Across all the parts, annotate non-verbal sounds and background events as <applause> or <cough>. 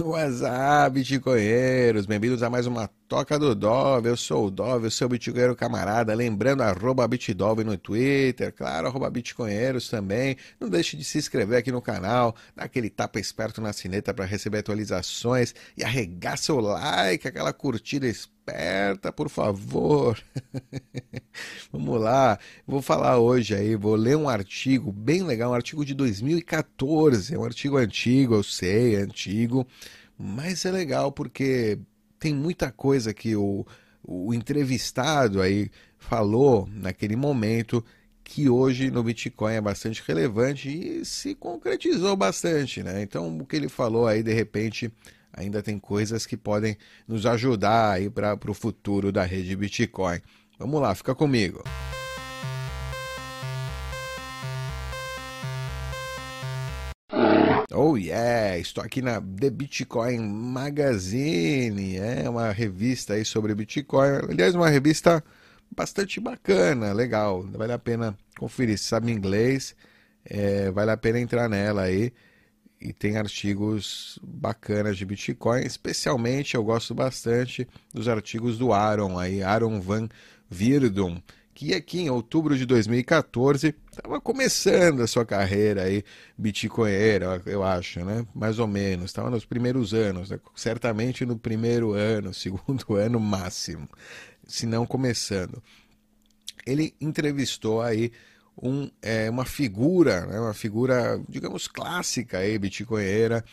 <laughs> WhatsApp, bitcoinheiros, bem-vindos a mais uma Toca do Dove. Eu sou o Dove, eu sou o bitcoinheiro camarada. Lembrando, arroba bitdove no Twitter, claro, arroba bitcoinheiros também. Não deixe de se inscrever aqui no canal, dá aquele tapa esperto na sineta para receber atualizações e arregaça o like, aquela curtida esperta, por favor. <laughs> Vamos lá, vou falar hoje aí, vou ler um artigo bem legal, um artigo de 2014. É um artigo antigo, eu sei, é antigo, mas é legal porque tem muita coisa que o, o entrevistado aí falou naquele momento que hoje no Bitcoin é bastante relevante e se concretizou bastante, né? Então o que ele falou aí de repente ainda tem coisas que podem nos ajudar aí para o futuro da rede Bitcoin. Vamos lá, fica comigo. Oh yeah, estou aqui na The Bitcoin Magazine, é uma revista aí sobre Bitcoin. Aliás, uma revista bastante bacana, legal, vale a pena conferir. Se sabe inglês, é, vale a pena entrar nela aí. E tem artigos bacanas de Bitcoin, especialmente eu gosto bastante dos artigos do Aaron aí, Aaron Van Virdum que aqui em outubro de 2014 estava começando a sua carreira aí bitcoinera, eu acho, né? Mais ou menos, estava nos primeiros anos, né? certamente no primeiro ano, <laughs> segundo ano máximo, se não começando. Ele entrevistou aí um, é, uma figura, né? uma figura, digamos, clássica aí, bitcoinera,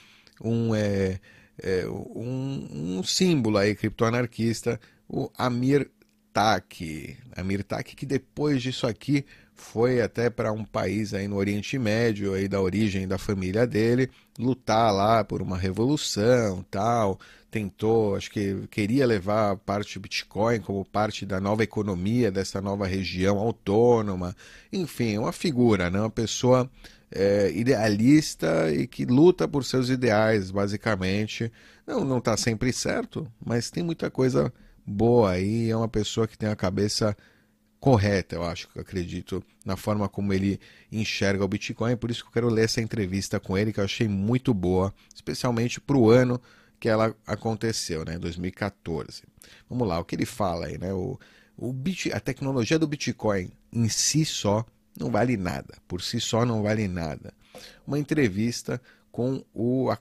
um, é, é, um, um símbolo aí criptoanarquista, o Amir Taki. Amir Taki que depois disso aqui foi até para um país aí no Oriente Médio, aí da origem da família dele, lutar lá por uma revolução, tal. Tentou, acho que queria levar parte do Bitcoin como parte da nova economia dessa nova região autônoma. Enfim, uma figura, né? uma pessoa é, idealista e que luta por seus ideais, basicamente. Não, não está sempre certo, mas tem muita coisa boa aí, é uma pessoa que tem a cabeça correta, eu acho, que acredito na forma como ele enxerga o Bitcoin, por isso que eu quero ler essa entrevista com ele, que eu achei muito boa, especialmente para o ano que ela aconteceu, né, 2014. Vamos lá, o que ele fala aí, né, o, o Bit, a tecnologia do Bitcoin em si só não vale nada, por si só não vale nada. Uma entrevista com o, a,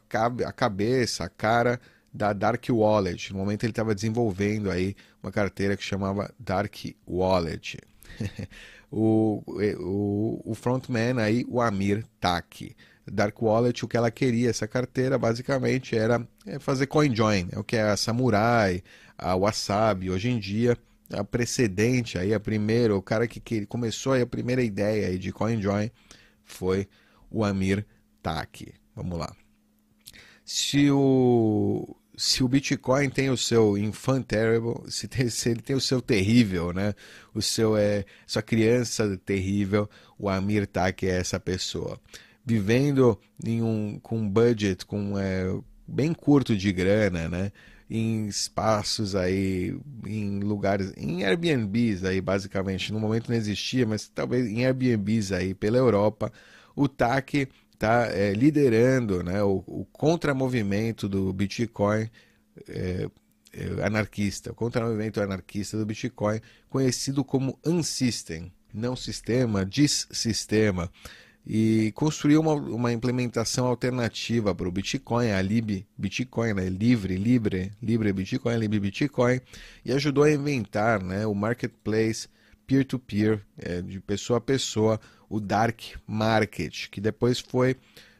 a cabeça, a cara da Dark Wallet. No momento ele estava desenvolvendo aí uma carteira que chamava Dark Wallet. <laughs> o, o, o frontman aí, o Amir Taki. Dark Wallet, o que ela queria, essa carteira basicamente era é, fazer CoinJoin, é o que é a Samurai, a Wasabi, hoje em dia a precedente aí, a primeira, o cara que, que começou aí a primeira ideia aí de CoinJoin foi o Amir Taki. Vamos lá. Se o se o Bitcoin tem o seu infant terrible, se, tem, <laughs> se, ele tem o seu terrível, né? O seu é sua criança terrível, o Amir Tak é essa pessoa. Vivendo em um com um budget com é, bem curto de grana, né? Em espaços aí, em lugares, em Airbnbs aí, basicamente. No momento não existia, mas talvez em Airbnbs aí pela Europa, o TAC está é, liderando né, o, o contramovimento do Bitcoin é, é, anarquista, o contramovimento anarquista do Bitcoin, conhecido como Unsystem, não sistema, dissistema, e construiu uma, uma implementação alternativa para o Bitcoin, a Lib Bitcoin, né, livre, libre, libre Bitcoin, Lib Bitcoin, e ajudou a inventar né, o marketplace peer-to-peer, -peer, é, de pessoa a pessoa, o Dark Market, que depois foi,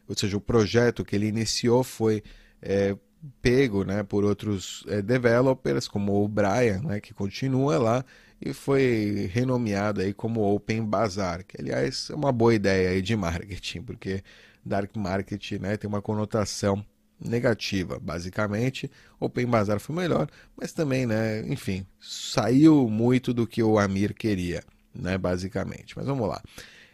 ou seja, o projeto que ele iniciou foi é, pego né, por outros é, developers, como o Brian, né, que continua lá, e foi renomeado aí como Open Bazaar, que aliás é uma boa ideia aí de marketing, porque Dark Market né, tem uma conotação negativa, basicamente. Open Bazaar foi melhor, mas também, né, enfim, saiu muito do que o Amir queria, né, basicamente. Mas vamos lá.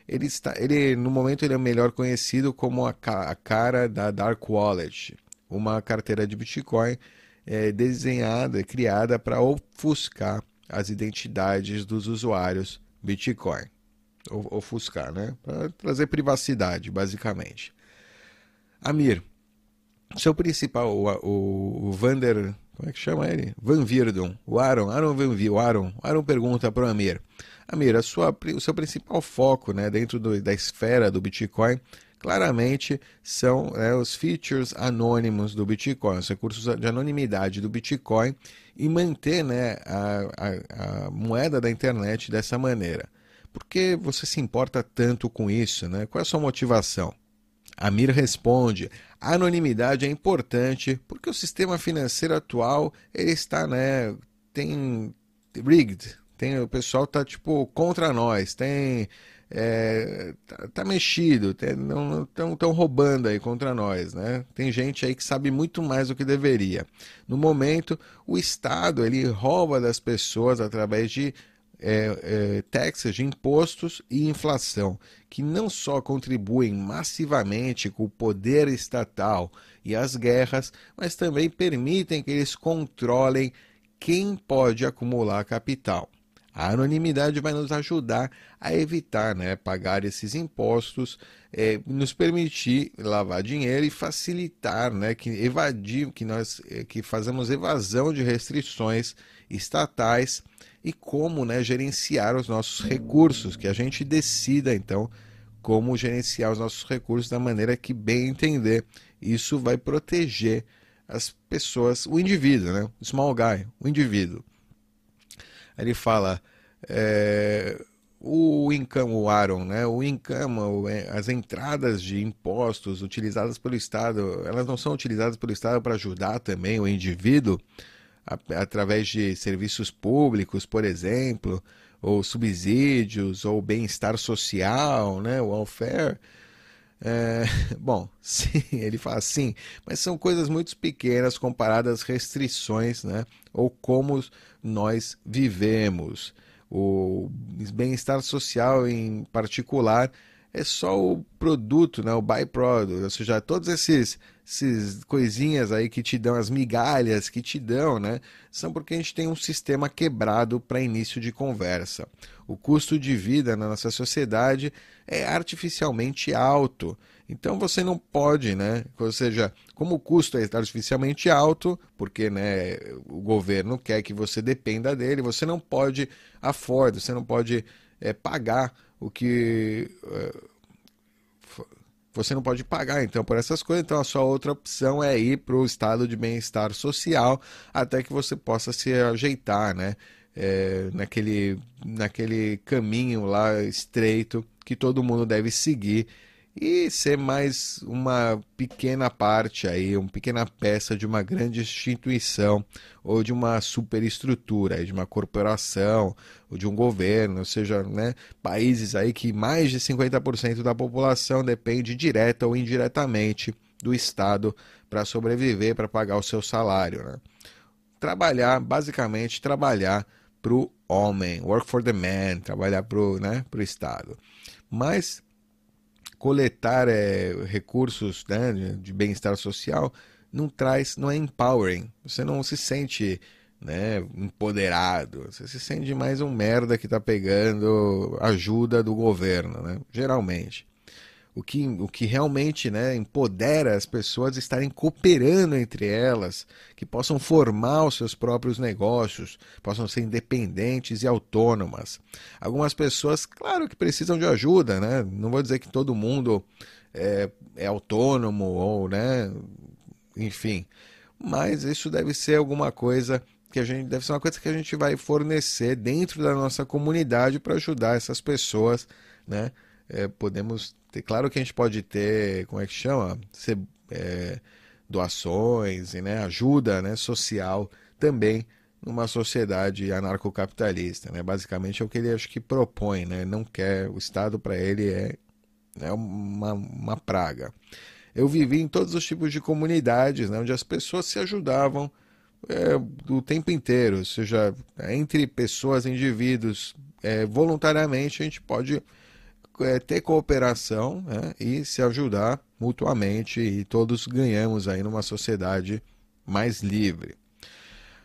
Ele está, ele no momento ele é melhor conhecido como a, a cara da Dark Wallet, uma carteira de Bitcoin é, desenhada, criada para ofuscar as identidades dos usuários Bitcoin. Ofuscar, né? Para trazer privacidade, basicamente. Amir, seu principal, o, o, Vander, como é que chama ele? Van Virdon, o Aaron, Aaron Van o Aaron, Aaron pergunta para o Amir, Amir, a sua, o seu principal foco né, dentro do, da esfera do Bitcoin claramente são né, os features anônimos do Bitcoin, os recursos de anonimidade do Bitcoin e manter né, a, a, a moeda da internet dessa maneira. Por que você se importa tanto com isso? Né? Qual é a sua motivação? Amir responde: a anonimidade é importante porque o sistema financeiro atual ele está, né, tem rigged, tem o pessoal tá tipo contra nós, tem é, tá, tá, mexido, tem, não estão roubando aí contra nós, né? Tem gente aí que sabe muito mais do que deveria. No momento, o Estado ele rouba das pessoas através de é, é, taxas de impostos e inflação, que não só contribuem massivamente com o poder estatal e as guerras, mas também permitem que eles controlem quem pode acumular capital. A anonimidade vai nos ajudar a evitar né, pagar esses impostos, é, nos permitir lavar dinheiro e facilitar né, que evadir, que nós é, que fazemos evasão de restrições estatais e como né, gerenciar os nossos recursos, que a gente decida então como gerenciar os nossos recursos da maneira que bem entender. Isso vai proteger as pessoas, o indivíduo, né? O small guy, o indivíduo. Ele fala é, o income, o Aaron, né? O income, é, as entradas de impostos utilizadas pelo Estado, elas não são utilizadas pelo Estado para ajudar também o indivíduo através de serviços públicos, por exemplo, ou subsídios, ou bem-estar social, né, welfare. É, <laughs> bom, <laughs> sim, ele fala sim, mas são coisas muito pequenas comparadas às restrições, né, ou como nós vivemos. O bem-estar social em particular é só o produto, né, o byproduct, ou seja, todos esses, esses coisinhas aí que te dão, as migalhas que te dão, né, são porque a gente tem um sistema quebrado para início de conversa. O custo de vida na nossa sociedade é artificialmente alto. Então você não pode, né? Ou seja, como o custo é artificialmente alto, porque né, o governo quer que você dependa dele, você não pode afford, você não pode é, pagar o que é, você não pode pagar então por essas coisas. Então a sua outra opção é ir para o estado de bem-estar social até que você possa se ajeitar, né? É, naquele, naquele caminho lá estreito que todo mundo deve seguir e ser mais uma pequena parte aí, uma pequena peça de uma grande instituição ou de uma superestrutura, de uma corporação ou de um governo, ou seja, né, países aí que mais de 50% da população depende direta ou indiretamente do Estado para sobreviver, para pagar o seu salário. Né? Trabalhar, basicamente, trabalhar para o homem, work for the man, trabalhar para o né, Estado. Mas coletar é, recursos né, de bem-estar social não traz, não é empowering. Você não se sente né, empoderado. Você se sente mais um merda que está pegando ajuda do governo, né? geralmente o que, o que realmente né, empodera as pessoas a estarem cooperando entre elas, que possam formar os seus próprios negócios, possam ser independentes e autônomas. Algumas pessoas, claro que precisam de ajuda, né? não vou dizer que todo mundo é, é autônomo ou, né, enfim, mas isso deve ser alguma coisa que a gente deve ser uma coisa que a gente vai fornecer dentro da nossa comunidade para ajudar essas pessoas, né? É, podemos claro que a gente pode ter, como é que chama? Ser, é, doações e né, ajuda né, social também numa sociedade anarcocapitalista. Né? Basicamente é o que ele acho que propõe. Né? Não quer, o Estado para ele é, é uma, uma praga. Eu vivi em todos os tipos de comunidades né, onde as pessoas se ajudavam é, o tempo inteiro, ou seja, entre pessoas, indivíduos, é, voluntariamente a gente pode é, ter cooperação né, e se ajudar mutuamente e todos ganhamos aí numa sociedade mais livre.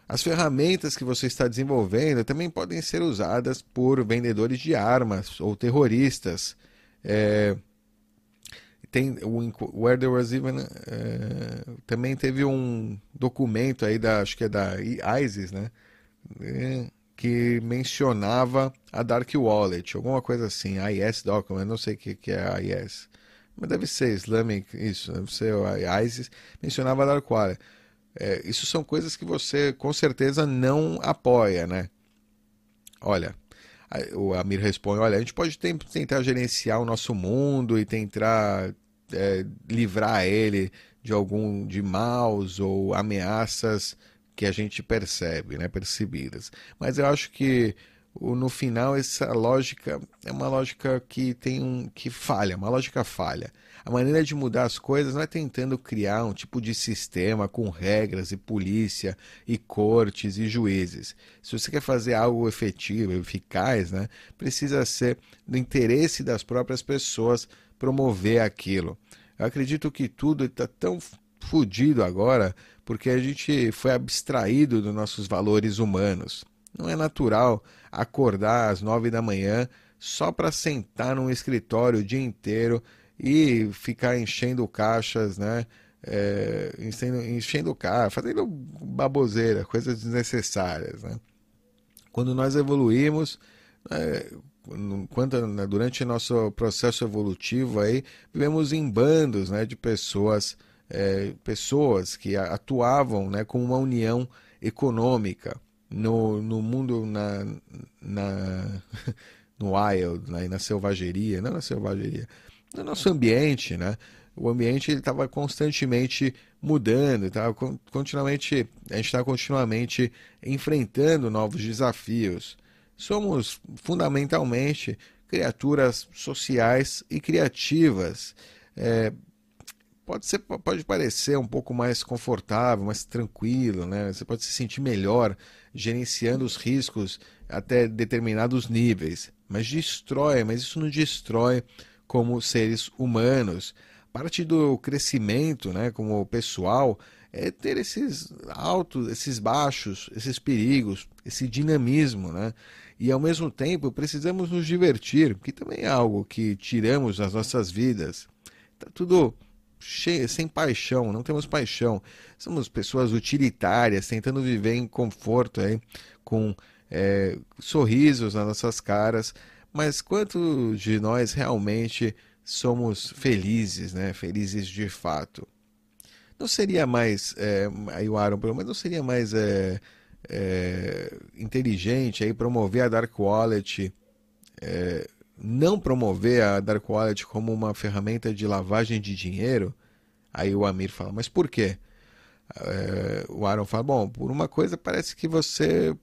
As ferramentas que você está desenvolvendo também podem ser usadas por vendedores de armas ou terroristas. É, tem o Where There Was Even é, também teve um documento aí da acho que é da ISIS, né? É, que mencionava a Dark Wallet, alguma coisa assim, IS Document, não sei o que, que é IS, mas deve ser Islamic, isso, deve ser ISIS, mencionava a Dark Wallet. É, isso são coisas que você com certeza não apoia, né? Olha, o Amir responde: olha, a gente pode tentar gerenciar o nosso mundo e tentar é, livrar ele de algum de maus ou ameaças que a gente percebe, né, percebidas. Mas eu acho que no final essa lógica é uma lógica que tem um que falha, uma lógica falha. A maneira de mudar as coisas não é tentando criar um tipo de sistema com regras e polícia e cortes e juízes. Se você quer fazer algo efetivo, eficaz, né, precisa ser do interesse das próprias pessoas promover aquilo. Eu acredito que tudo está tão fodido agora porque a gente foi abstraído dos nossos valores humanos. Não é natural acordar às nove da manhã só para sentar num escritório o dia inteiro e ficar enchendo caixas, né? É, enchendo, enchendo caixa, fazendo baboseira, coisas desnecessárias, né? Quando nós evoluímos, é, quando, né, durante nosso processo evolutivo aí, vivemos em bandos, né, de pessoas, é, pessoas que atuavam, né, com uma união econômica no, no mundo na, na <laughs> no wild, né, na selvageria, não na selvageria, no nosso ambiente, né? O ambiente estava constantemente mudando, estava continuamente, a gente está continuamente enfrentando novos desafios. Somos fundamentalmente criaturas sociais e criativas. É, pode, ser, pode parecer um pouco mais confortável, mais tranquilo, né? Você pode se sentir melhor gerenciando os riscos até determinados níveis, mas destrói, mas isso não destrói como seres humanos. Parte do crescimento, né, como pessoal, é ter esses altos, esses baixos, esses perigos, esse dinamismo, né? E ao mesmo tempo precisamos nos divertir, que também é algo que tiramos das nossas vidas. Tá tudo cheio, sem paixão, não temos paixão. Somos pessoas utilitárias, tentando viver em conforto aí, com é, sorrisos nas nossas caras, mas quantos de nós realmente somos felizes, né? Felizes de fato? Não seria mais, é, aí o Aaron, mas não seria mais é, é, inteligente aí promover a Dark Wallet, é, não promover a Dark Wallet como uma ferramenta de lavagem de dinheiro? Aí o Amir fala, mas por quê? É, o Aaron fala, bom, por uma coisa parece que você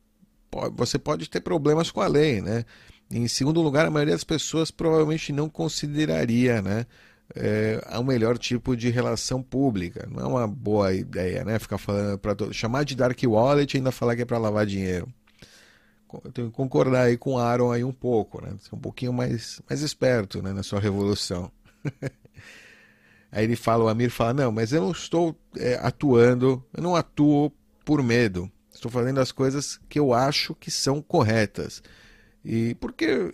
pode, você pode ter problemas com a lei, né? Em segundo lugar, a maioria das pessoas provavelmente não consideraria né, é, o melhor tipo de relação pública. Não é uma boa ideia, né? Ficar falando para chamar de dark wallet e ainda falar que é para lavar dinheiro. Tenho que concordar aí com o Aaron aí um pouco, né? Ser um pouquinho mais, mais esperto né, na sua revolução. <laughs> aí ele fala, o Amir fala, não, mas eu não estou é, atuando, eu não atuo por medo. Estou fazendo as coisas que eu acho que são corretas. E porque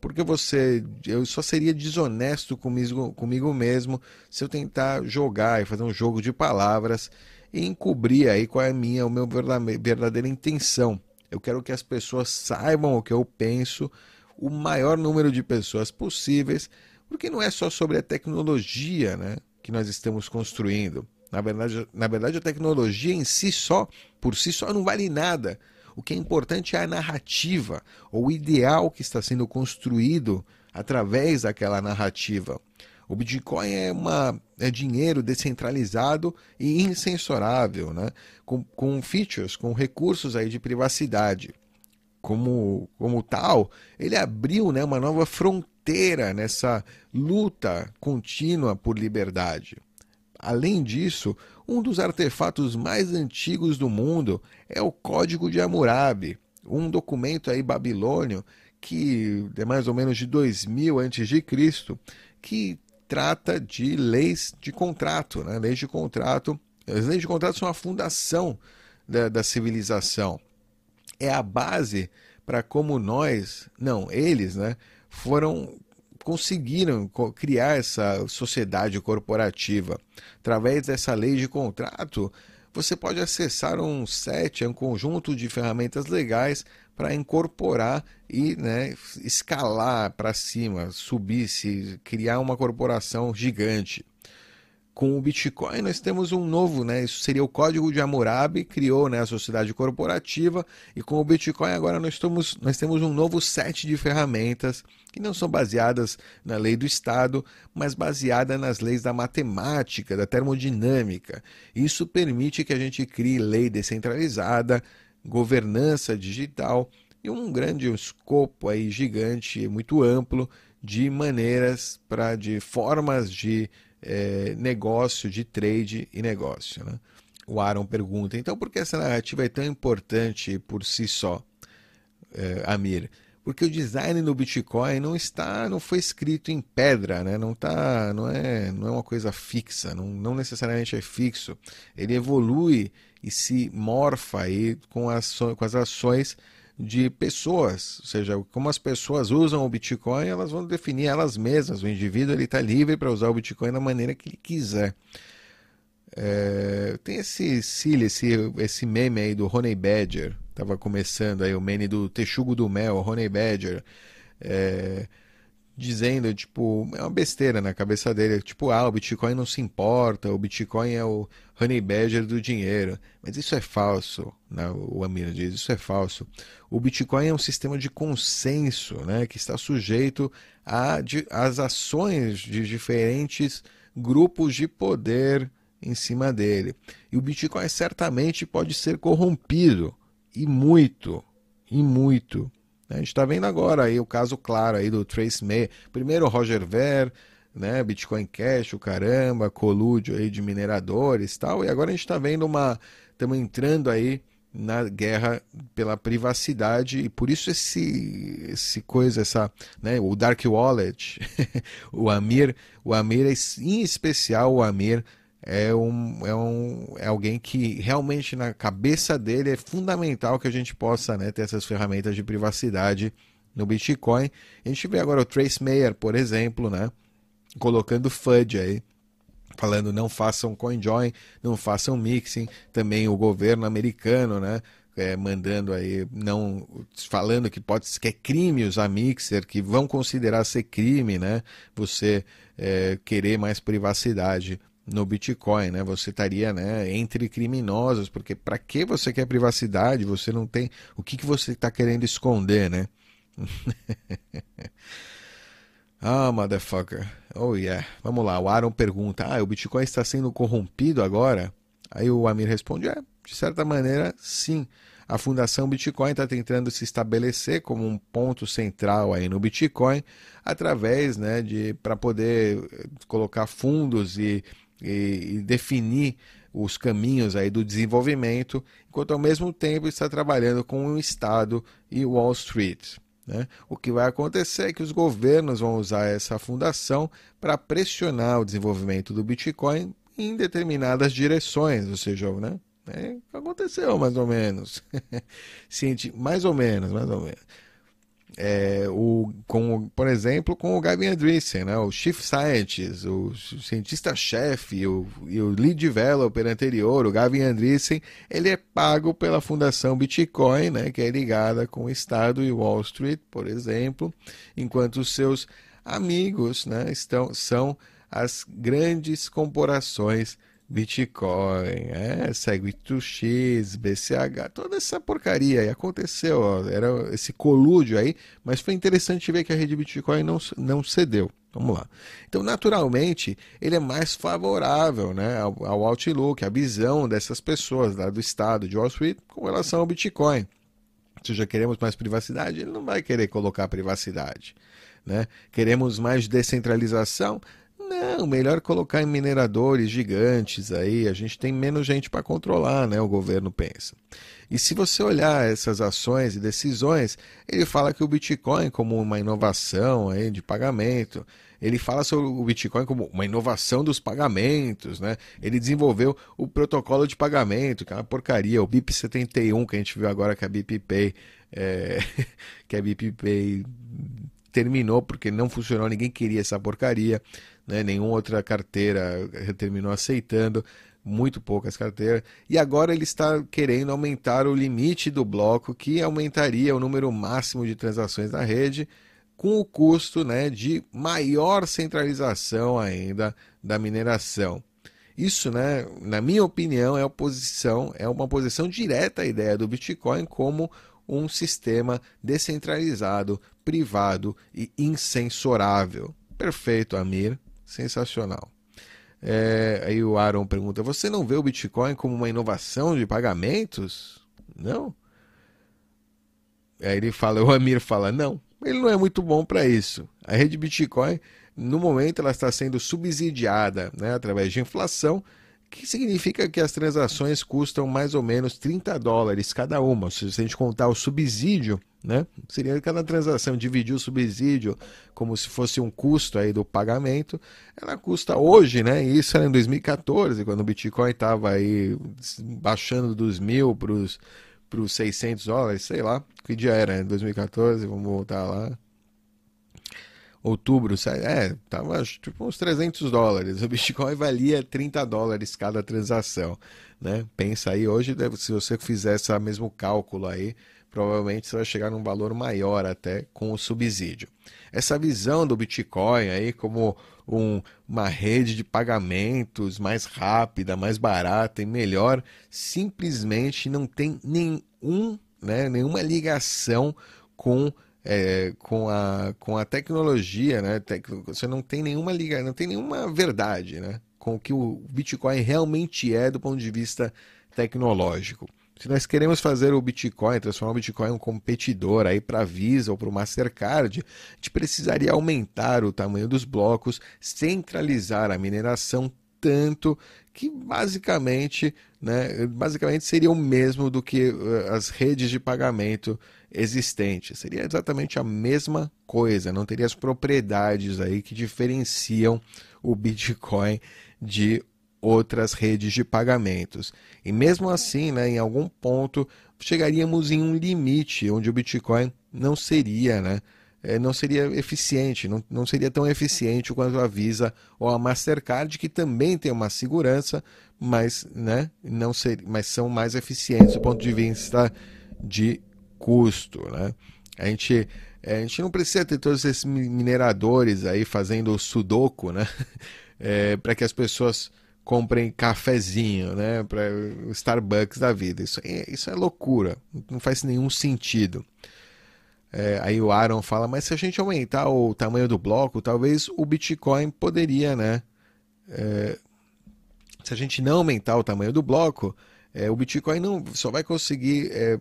porque você eu só seria desonesto comigo, comigo mesmo se eu tentar jogar e fazer um jogo de palavras e encobrir aí qual é a minha o meu verdadeira intenção. Eu quero que as pessoas saibam o que eu penso, o maior número de pessoas possíveis, porque não é só sobre a tecnologia, né, que nós estamos construindo. Na verdade, na verdade a tecnologia em si só, por si só não vale nada o que é importante é a narrativa, ou o ideal que está sendo construído através daquela narrativa. O Bitcoin é, uma, é dinheiro descentralizado e incensurável, né? com, com features, com recursos aí de privacidade. Como, como tal, ele abriu né, uma nova fronteira nessa luta contínua por liberdade. Além disso, um dos artefatos mais antigos do mundo é o Código de Hammurabi, um documento aí babilônio que é mais ou menos de 2000 a.C., que trata de leis de contrato, né? Leis de contrato, as leis de contrato são a fundação da, da civilização. É a base para como nós, não, eles, né, foram conseguiram criar essa sociedade corporativa. Através dessa lei de contrato, você pode acessar um set, um conjunto de ferramentas legais para incorporar e né, escalar para cima, subir, se criar uma corporação gigante com o Bitcoin nós temos um novo, né? Isso seria o código de Hammurabi, criou né, a sociedade corporativa, e com o Bitcoin agora nós, estamos, nós temos um novo set de ferramentas que não são baseadas na lei do Estado, mas baseada nas leis da matemática, da termodinâmica. Isso permite que a gente crie lei descentralizada, governança digital e um grande escopo aí gigante, muito amplo de maneiras para de formas de é, negócio, de trade e negócio. Né? O Aaron pergunta: então por que essa narrativa é tão importante por si só, é, Amir? Porque o design do Bitcoin não está, não foi escrito em pedra, né? não tá, não é, não é uma coisa fixa, não, não necessariamente é fixo. Ele evolui e se morfa aí com, as, com as ações de pessoas, ou seja, como as pessoas usam o Bitcoin, elas vão definir elas mesmas. O indivíduo ele está livre para usar o Bitcoin da maneira que ele quiser. É, tem esse esse, esse meme aí do Honey Badger, tava começando aí o meme do Texugo do Mel, Honey Badger. É, dizendo, tipo, é uma besteira na cabeça dele, tipo, ah, o Bitcoin não se importa, o Bitcoin é o honey badger do dinheiro. Mas isso é falso, né? o Amir diz, isso é falso. O Bitcoin é um sistema de consenso, né, que está sujeito às ações de diferentes grupos de poder em cima dele. E o Bitcoin certamente pode ser corrompido, e muito, e muito. A gente está vendo agora aí o caso claro aí do Trace May. Primeiro Roger Ver, né, Bitcoin Cash, o caramba, colúdio aí de mineradores tal. E agora a gente está vendo uma. Estamos entrando aí na guerra pela privacidade e por isso esse esse coisa essa né o dark wallet <laughs> o Amir o Amir em especial o Amir é, um, é, um, é alguém que realmente na cabeça dele é fundamental que a gente possa né, ter essas ferramentas de privacidade no Bitcoin. A gente vê agora o Trace Mayer, por exemplo, né, colocando FUD aí, falando não façam CoinJoin, não façam mixing. Também o governo americano, né, é, mandando aí, não falando que pode que é crime usar mixer, que vão considerar ser crime, né? Você é, querer mais privacidade no Bitcoin, né? Você estaria, né, entre criminosos, porque para que você quer privacidade? Você não tem o que que você está querendo esconder, né? <laughs> ah, motherfucker. Oh yeah. Vamos lá. O Aaron pergunta: "Ah, o Bitcoin está sendo corrompido agora?" Aí o Amir responde: "É, de certa maneira, sim." A Fundação Bitcoin está tentando se estabelecer como um ponto central aí no Bitcoin, através né, de para poder colocar fundos e e, e definir os caminhos aí do desenvolvimento, enquanto ao mesmo tempo está trabalhando com o Estado e Wall Street. Né? O que vai acontecer é que os governos vão usar essa fundação para pressionar o desenvolvimento do Bitcoin em determinadas direções, ou seja, né? É, aconteceu mais ou menos, <laughs> mais ou menos, mais ou menos é, o, com, por exemplo, com o Gavin Andreessen, né, o Chief Scientist, o cientista-chefe o, e o Lead Developer anterior, o Gavin Andreessen, ele é pago pela Fundação Bitcoin, né, que é ligada com o Estado e Wall Street, por exemplo, enquanto os seus amigos né, estão, são as grandes corporações Bitcoin, é, Segwit2x, BCH, toda essa porcaria aí aconteceu, ó, era esse colúdio aí, mas foi interessante ver que a rede Bitcoin não, não cedeu. Vamos lá. Então, naturalmente, ele é mais favorável né, ao, ao outlook, à visão dessas pessoas lá do estado de Wall Street com relação ao Bitcoin. Se já queremos mais privacidade, ele não vai querer colocar privacidade. Né? Queremos mais descentralização, não, melhor colocar em mineradores gigantes aí, a gente tem menos gente para controlar, né? O governo pensa. E se você olhar essas ações e decisões, ele fala que o Bitcoin como uma inovação aí de pagamento, ele fala sobre o Bitcoin como uma inovação dos pagamentos, né? Ele desenvolveu o protocolo de pagamento, que é uma porcaria, o BIP 71 que a gente viu agora que a BIP Pay, é... <laughs> que a BIP Pay terminou porque não funcionou, ninguém queria essa porcaria, né? nenhuma outra carteira terminou aceitando, muito poucas carteiras, e agora ele está querendo aumentar o limite do bloco, que aumentaria o número máximo de transações na rede, com o custo né, de maior centralização ainda da mineração. Isso, né, na minha opinião, é oposição, é uma oposição direta à ideia do Bitcoin como um sistema descentralizado, privado e incensurável. Perfeito, Amir. Sensacional. É, aí o Aaron pergunta: Você não vê o Bitcoin como uma inovação de pagamentos? Não. Aí ele fala, o Amir fala: Não, ele não é muito bom para isso. A rede Bitcoin, no momento, ela está sendo subsidiada né, através de inflação que significa que as transações custam mais ou menos 30 dólares cada uma. Se a gente contar o subsídio, né, seria cada transação dividir o subsídio como se fosse um custo aí do pagamento, ela custa hoje, né? Isso era em 2014, quando o Bitcoin estava aí baixando dos mil para os 600 dólares, sei lá, que dia era? 2014, vamos voltar lá outubro, é, tava tipo uns 300 dólares. O Bitcoin valia 30 dólares cada transação, né? Pensa aí, hoje, se você fizer esse mesmo cálculo aí, provavelmente você vai chegar num valor maior até com o subsídio. Essa visão do Bitcoin aí como um, uma rede de pagamentos mais rápida, mais barata e melhor, simplesmente não tem nenhum, né, nenhuma ligação com é, com, a, com a tecnologia, né? Você não tem nenhuma liga, não tem nenhuma verdade, né? Com o que o Bitcoin realmente é do ponto de vista tecnológico. Se nós queremos fazer o Bitcoin, transformar o Bitcoin em um competidor aí para a Visa ou para o Mastercard, a gente precisaria aumentar o tamanho dos blocos, centralizar a mineração tanto que basicamente, né, basicamente seria o mesmo do que uh, as redes de pagamento existentes. Seria exatamente a mesma coisa, não teria as propriedades aí que diferenciam o Bitcoin de outras redes de pagamentos. E mesmo assim, né, em algum ponto, chegaríamos em um limite onde o Bitcoin não seria, né, é, não seria eficiente, não, não seria tão eficiente quanto a Visa ou a Mastercard, que também tem uma segurança, mas, né, não ser, mas são mais eficientes do ponto de vista de custo. Né? A, gente, é, a gente não precisa ter todos esses mineradores aí fazendo o sudoku né? <laughs> É, para que as pessoas comprem cafezinho, né, para o Starbucks da vida. Isso é, isso é loucura, não faz nenhum sentido. É, aí o Aaron fala, mas se a gente aumentar o tamanho do bloco, talvez o Bitcoin poderia, né? É, se a gente não aumentar o tamanho do bloco, é, o Bitcoin não só vai conseguir é,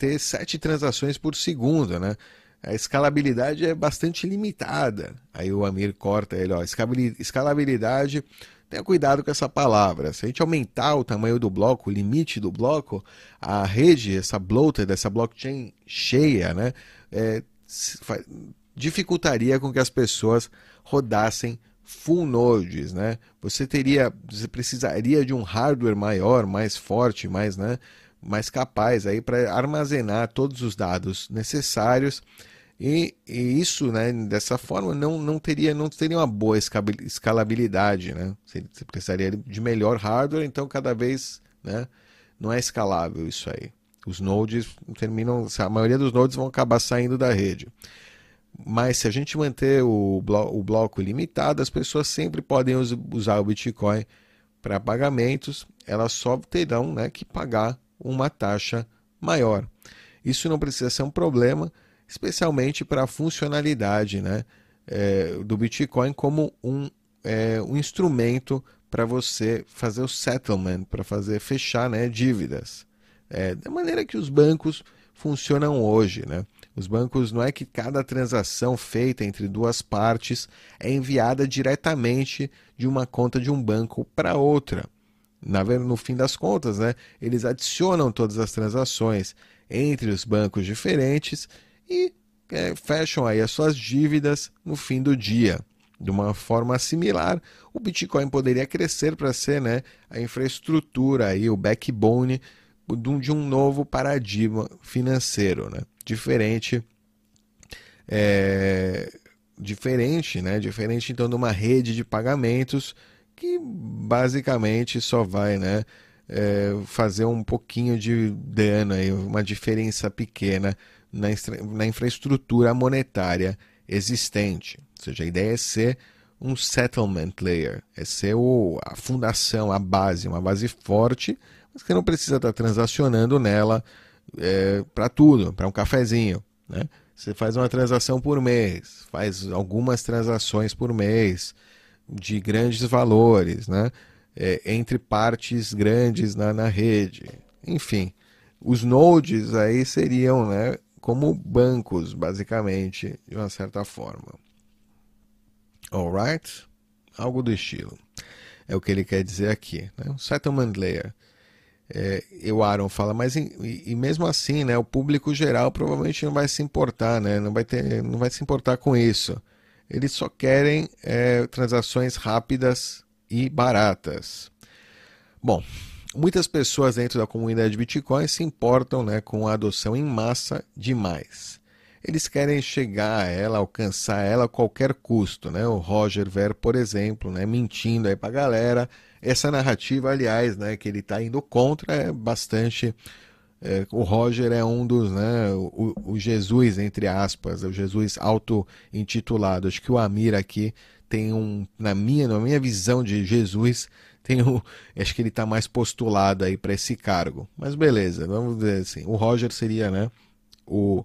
ter sete transações por segundo, né? A escalabilidade é bastante limitada. Aí o Amir corta ele, ó, escalabilidade Tenha cuidado com essa palavra. Se a gente aumentar o tamanho do bloco, o limite do bloco, a rede, essa bloated, essa blockchain cheia, né, é, dificultaria com que as pessoas rodassem full nodes, né? Você teria, você precisaria de um hardware maior, mais forte, mais, né, mais capaz aí para armazenar todos os dados necessários e, e, isso, né, dessa forma, não, não, teria, não teria uma boa escalabilidade. Né? Você, você precisaria de melhor hardware, então cada vez né, não é escalável isso aí. Os nodes terminam, a maioria dos nodes vão acabar saindo da rede. Mas se a gente manter o, blo o bloco limitado, as pessoas sempre podem us usar o Bitcoin para pagamentos, elas só terão né, que pagar uma taxa maior. Isso não precisa ser um problema especialmente para a funcionalidade né, é, do Bitcoin como um, é, um instrumento para você fazer o settlement, para fazer fechar né, dívidas. É, da maneira que os bancos funcionam hoje. Né? Os bancos não é que cada transação feita entre duas partes é enviada diretamente de uma conta de um banco para outra. Na, no fim das contas, né, eles adicionam todas as transações entre os bancos diferentes e é, fecham aí as suas dívidas no fim do dia. De uma forma similar, o Bitcoin poderia crescer para ser né, a infraestrutura, aí, o backbone de um novo paradigma financeiro, né? diferente é, diferente, né? Diferente então de uma rede de pagamentos que basicamente só vai, né? É, fazer um pouquinho de dano aí, uma diferença pequena na, na infraestrutura monetária existente. Ou seja, a ideia é ser um settlement layer, é ser o, a fundação, a base, uma base forte, mas que não precisa estar transacionando nela é, para tudo, para um cafezinho. Né? Você faz uma transação por mês, faz algumas transações por mês de grandes valores, né? É, entre partes grandes na, na rede. Enfim, os nodes aí seriam né, como bancos, basicamente, de uma certa forma. Alright? Algo do estilo. É o que ele quer dizer aqui. Né? Settlement Layer. É, e o Aaron fala, mas e, e, mesmo assim, né, o público geral provavelmente não vai se importar, né, não vai ter, não vai se importar com isso. Eles só querem é, transações rápidas e baratas. Bom, muitas pessoas dentro da comunidade de Bitcoin se importam, né, com a adoção em massa demais. Eles querem chegar a ela, alcançar ela a qualquer custo, né? O Roger Ver, por exemplo, né, mentindo aí para a galera essa narrativa, aliás, né, que ele está indo contra é bastante. É, o Roger é um dos, né, o, o Jesus, entre aspas, o Jesus auto-intitulado. Acho que o Amir aqui tem um, na minha, na minha visão de Jesus, <laughs> tem um, acho que ele está mais postulado aí para esse cargo. Mas beleza, vamos dizer assim, o Roger seria, né, o,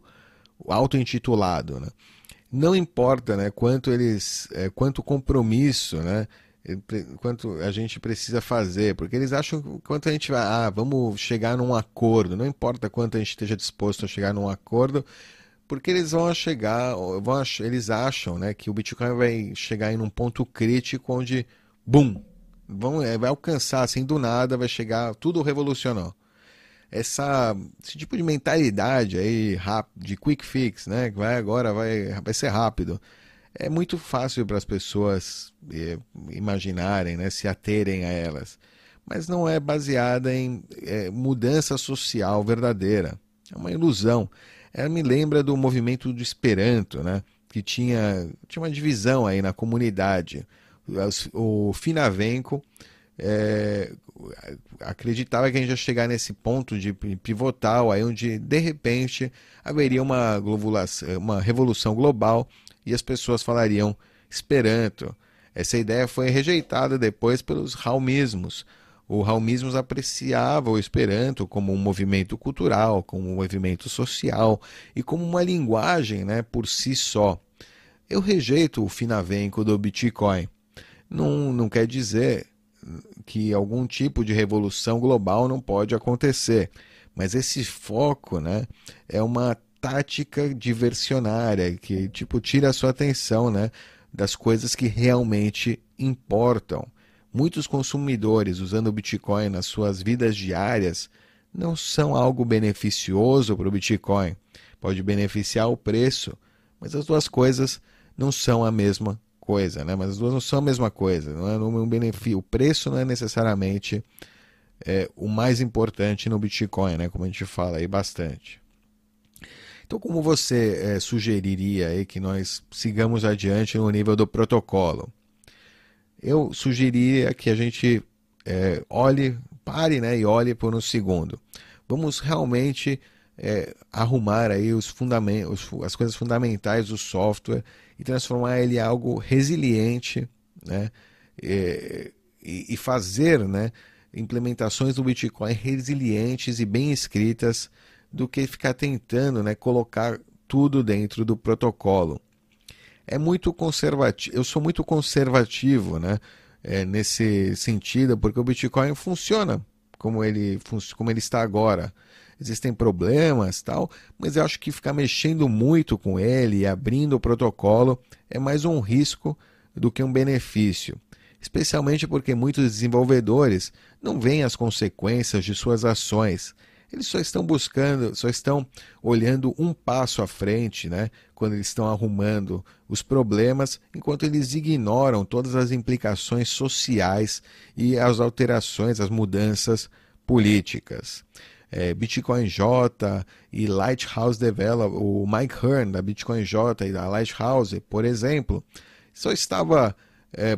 o auto-intitulado, né? Não importa, né, quanto eles, é, quanto compromisso, né, quanto a gente precisa fazer, porque eles acham quanto a gente vai, ah, vamos chegar num acordo, não importa quanto a gente esteja disposto a chegar num acordo, porque eles vão chegar, vão, eles acham, né, que o Bitcoin vai chegar em um ponto crítico onde, bum, vão, é, vai alcançar assim do nada, vai chegar, tudo revolucionou. Essa, esse tipo de mentalidade aí, de quick fix, né, que vai agora, vai, vai ser rápido é muito fácil para as pessoas é, imaginarem, né, se aterem a elas, mas não é baseada em é, mudança social verdadeira. É uma ilusão. Ela me lembra do movimento do Esperanto, né, que tinha, tinha uma divisão aí na comunidade. O Finavenco é, acreditava que a gente ia chegar nesse ponto de pivotal, aí onde de repente haveria uma, uma revolução global e as pessoas falariam Esperanto. Essa ideia foi rejeitada depois pelos raumismos. O raumismos apreciava o Esperanto como um movimento cultural, como um movimento social e como uma linguagem né, por si só. Eu rejeito o finavenco do Bitcoin. Não, não quer dizer que algum tipo de revolução global não pode acontecer, mas esse foco né, é uma tática diversionária que tipo tira a sua atenção, né, das coisas que realmente importam. Muitos consumidores usando o Bitcoin nas suas vidas diárias não são algo beneficioso para o Bitcoin. Pode beneficiar o preço, mas as duas coisas não são a mesma coisa, né? Mas as duas não são a mesma coisa. Não é um benefício. O preço não é necessariamente é, o mais importante no Bitcoin, né? Como a gente fala aí bastante. Então, como você é, sugeriria aí que nós sigamos adiante no nível do protocolo? Eu sugeriria que a gente é, olhe, pare né, e olhe por um segundo. Vamos realmente é, arrumar aí os fundamentos, as coisas fundamentais do software e transformar ele em algo resiliente né, e, e fazer né, implementações do Bitcoin resilientes e bem escritas do que ficar tentando né, colocar tudo dentro do protocolo. É muito conservativo, eu sou muito conservativo né, é, nesse sentido, porque o Bitcoin funciona como ele, como ele está agora. Existem problemas tal, mas eu acho que ficar mexendo muito com ele e abrindo o protocolo é mais um risco do que um benefício especialmente porque muitos desenvolvedores não veem as consequências de suas ações eles só estão buscando, só estão olhando um passo à frente, né? Quando eles estão arrumando os problemas, enquanto eles ignoram todas as implicações sociais e as alterações, as mudanças políticas. é, Bitcoin J e Lighthouse Develop, o Mike Hearn da Bitcoin J e da Lighthouse, por exemplo, só estava é,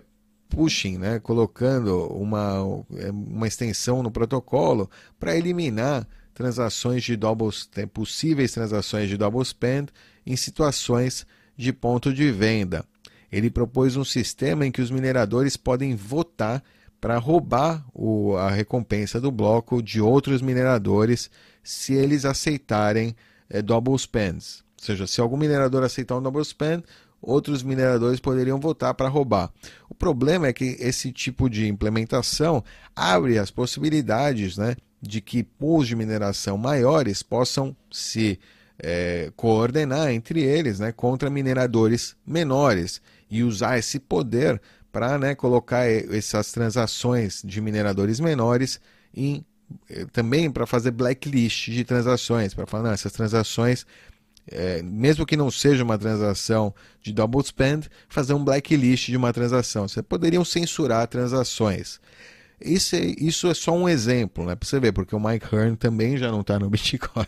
pushing, né, colocando uma, é, uma extensão no protocolo para eliminar transações de double, possíveis transações de double spend em situações de ponto de venda. Ele propôs um sistema em que os mineradores podem votar para roubar o, a recompensa do bloco de outros mineradores se eles aceitarem é, double spends. Ou seja, se algum minerador aceitar um double spend, outros mineradores poderiam votar para roubar. O problema é que esse tipo de implementação abre as possibilidades né, de que pools de mineração maiores possam se é, coordenar entre eles né, contra mineradores menores e usar esse poder para né, colocar essas transações de mineradores menores em eh, também para fazer blacklist de transações, para falar, não, essas transações, é, mesmo que não seja uma transação de double spend, fazer um blacklist de uma transação. Você poderiam censurar transações. Isso é, isso é só um exemplo, né? Para você ver, porque o Mike Hearn também já não está no <laughs> Bitcoin.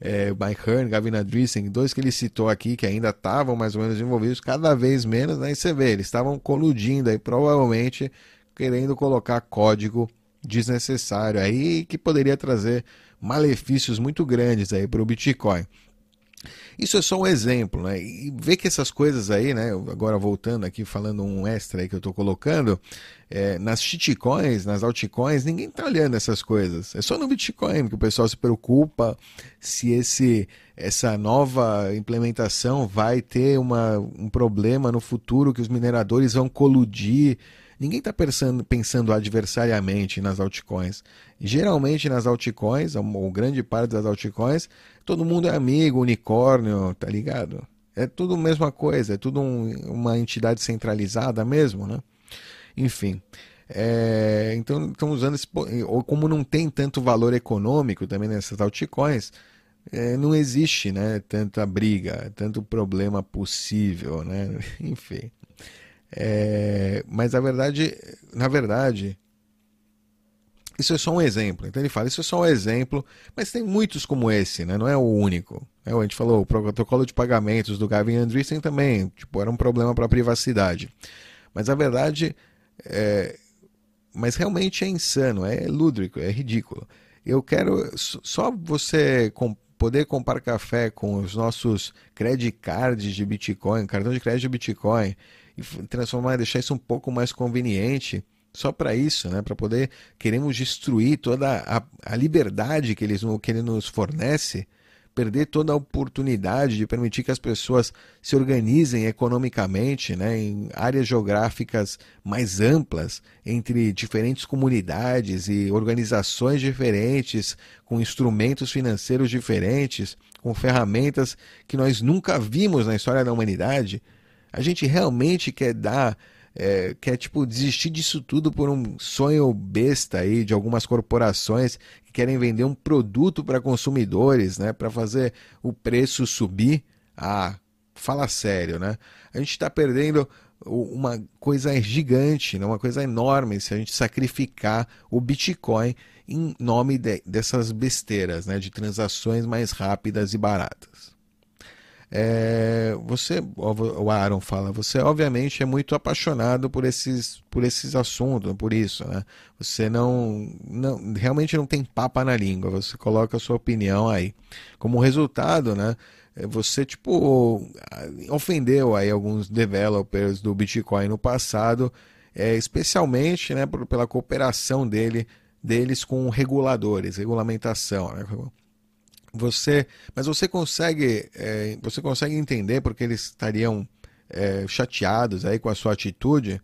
é, Mike Hearn, Gavin Andreessen, dois que ele citou aqui que ainda estavam mais ou menos envolvidos, cada vez menos, né? E você vê, eles estavam coludindo aí, provavelmente querendo colocar código desnecessário aí que poderia trazer malefícios muito grandes aí para o Bitcoin. Isso é só um exemplo, né? E ver que essas coisas aí, né? Agora voltando aqui, falando um extra aí que eu estou colocando, é, nas shitcoins, nas altcoins, ninguém está olhando essas coisas. É só no Bitcoin que o pessoal se preocupa se esse, essa nova implementação vai ter uma, um problema no futuro que os mineradores vão coludir Ninguém está pensando, pensando adversariamente nas altcoins. Geralmente nas altcoins, ou grande parte das altcoins, todo mundo é amigo, unicórnio, tá ligado? É tudo a mesma coisa, é tudo um, uma entidade centralizada mesmo, né? Enfim. É, então estão usando esse. Ou como não tem tanto valor econômico também nessas altcoins, é, não existe né, tanta briga, tanto problema possível, né? <laughs> Enfim. É, mas a verdade, na verdade, isso é só um exemplo. Então ele fala, isso é só um exemplo, mas tem muitos como esse, né? não é o único. É, a gente falou, o protocolo de pagamentos do Gavin Andreessen também tipo, era um problema para a privacidade. Mas a verdade é. Mas realmente é insano, é lúdico, é ridículo. Eu quero só você poder comprar café com os nossos credit cards de Bitcoin, cartão de crédito de Bitcoin transformar, deixar isso um pouco mais conveniente só para isso, né? Para poder queremos destruir toda a, a liberdade que, eles, que ele nos fornece, perder toda a oportunidade de permitir que as pessoas se organizem economicamente, né? Em áreas geográficas mais amplas entre diferentes comunidades e organizações diferentes, com instrumentos financeiros diferentes, com ferramentas que nós nunca vimos na história da humanidade a gente realmente quer dar, é, quer tipo desistir disso tudo por um sonho besta aí de algumas corporações que querem vender um produto para consumidores, né, para fazer o preço subir? Ah, fala sério, né? A gente está perdendo uma coisa gigante, né? uma coisa enorme se a gente sacrificar o Bitcoin em nome de, dessas besteiras, né? de transações mais rápidas e baratas. É, você, o Aaron fala, você obviamente é muito apaixonado por esses, por esses assuntos, por isso, né? Você não, não, realmente não tem papa na língua. Você coloca a sua opinião aí. Como resultado, né? Você tipo ofendeu aí alguns developers do Bitcoin no passado, é, especialmente, né, por, pela cooperação dele deles com reguladores, regulamentação. Né? Você, mas você consegue, é, você consegue entender porque eles estariam é, chateados aí com a sua atitude?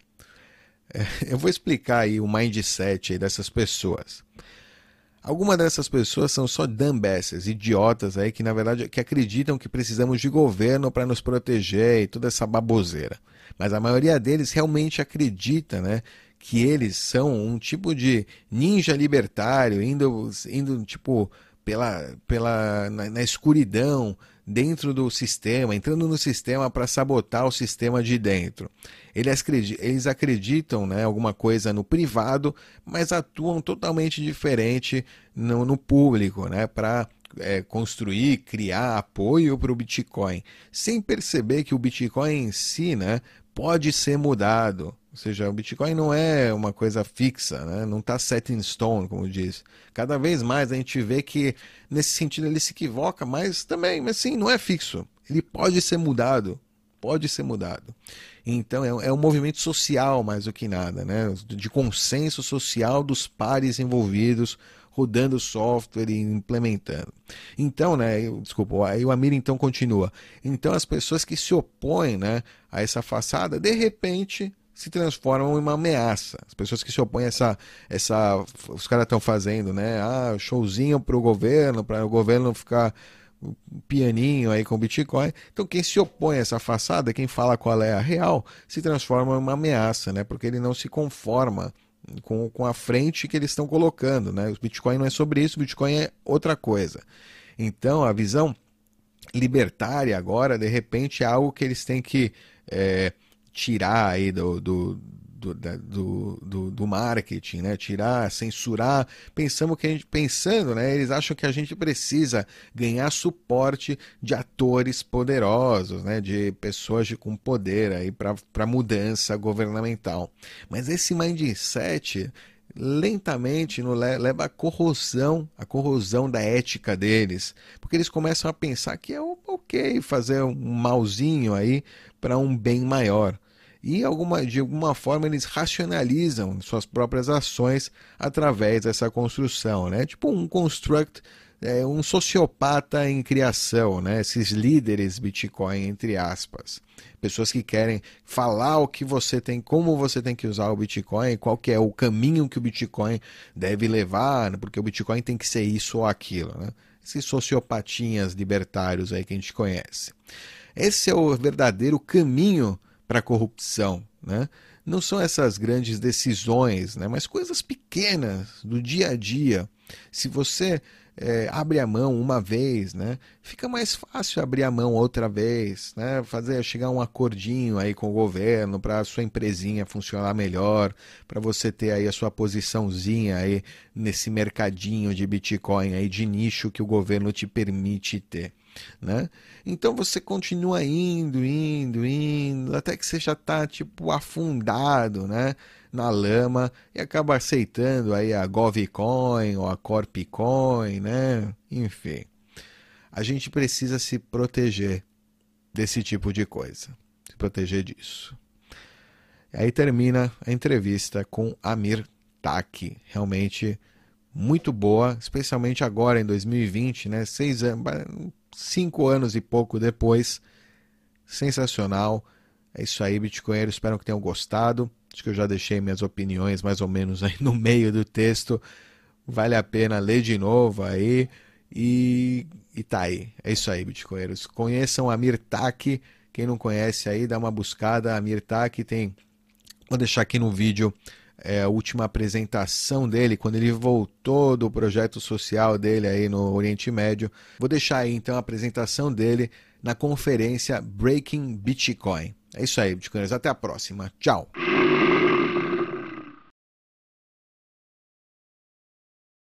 É, <laughs> eu vou explicar aí o mindset aí dessas pessoas. Algumas dessas pessoas são só dumbasses, idiotas aí que na verdade que acreditam que precisamos de governo para nos proteger e toda essa baboseira. Mas a maioria deles realmente acredita, né, que eles são um tipo de ninja libertário, indo, indo tipo pela, pela na, na, escuridão, dentro do sistema, entrando no sistema para sabotar o sistema de dentro. Eles acreditam né, alguma coisa no privado, mas atuam totalmente diferente no, no público, né, para é, construir, criar apoio para o Bitcoin, sem perceber que o Bitcoin em si né, pode ser mudado. Ou seja, o Bitcoin não é uma coisa fixa, né? não está set in stone, como diz. Cada vez mais a gente vê que, nesse sentido, ele se equivoca, mas também, mas sim, não é fixo. Ele pode ser mudado, pode ser mudado. Então é, é um movimento social mais do que nada, né? de consenso social dos pares envolvidos, rodando software e implementando. Então, né, eu, desculpa, aí o Amir então continua. Então as pessoas que se opõem, né, a essa façada, de repente se transformam em uma ameaça. As pessoas que se opõem a essa. essa os caras estão fazendo, né? Ah, showzinho para o governo, para o governo ficar pianinho aí com o Bitcoin. Então, quem se opõe a essa façada, quem fala qual é a real, se transforma em uma ameaça, né? Porque ele não se conforma com, com a frente que eles estão colocando, né? O Bitcoin não é sobre isso, o Bitcoin é outra coisa. Então, a visão libertária agora, de repente, é algo que eles têm que. É, tirar aí do, do, do, do, do, do, marketing, né? Tirar, censurar. Pensamos que a gente, pensando, né? Eles acham que a gente precisa ganhar suporte de atores poderosos, né? De pessoas de, com poder aí para mudança governamental. Mas esse mindset lentamente no, leva à corrosão, a corrosão da ética deles, porque eles começam a pensar que é ok fazer um malzinho aí para um bem maior e alguma, de alguma forma eles racionalizam suas próprias ações através dessa construção, né? Tipo um construct, é, um sociopata em criação, né? Esses líderes Bitcoin entre aspas, pessoas que querem falar o que você tem, como você tem que usar o Bitcoin, qual que é o caminho que o Bitcoin deve levar, né? porque o Bitcoin tem que ser isso ou aquilo, né? Esses sociopatinhas libertários aí que a gente conhece. Esse é o verdadeiro caminho para a corrupção. Né? Não são essas grandes decisões, né? mas coisas pequenas do dia a dia. Se você é, abre a mão uma vez, né? Fica mais fácil abrir a mão outra vez, né? Fazer chegar um acordinho aí com o governo para a sua empresinha funcionar melhor, para você ter aí a sua posiçãozinha aí nesse mercadinho de Bitcoin aí de nicho que o governo te permite ter. Né? Então você continua indo, indo, indo, até que você já está tipo afundado, né? Na lama e acaba aceitando aí a Govcoin ou a Corpcoin, né? Enfim, a gente precisa se proteger desse tipo de coisa, se proteger disso. Aí termina a entrevista com Amir Taki, realmente muito boa, especialmente agora em 2020, né? Seis anos, cinco anos e pouco depois, sensacional. É isso aí, Bitcoinheiro. Espero que tenham gostado. Acho que eu já deixei minhas opiniões mais ou menos aí no meio do texto. Vale a pena ler de novo aí. E, e tá aí. É isso aí, Bitcoinheiros. Conheçam a Mirtak. Quem não conhece aí, dá uma buscada. A Mirtak tem. Vou deixar aqui no vídeo é, a última apresentação dele, quando ele voltou do projeto social dele aí no Oriente Médio. Vou deixar aí então a apresentação dele na conferência Breaking Bitcoin. É isso aí, Bitcoiners. Até a próxima. Tchau.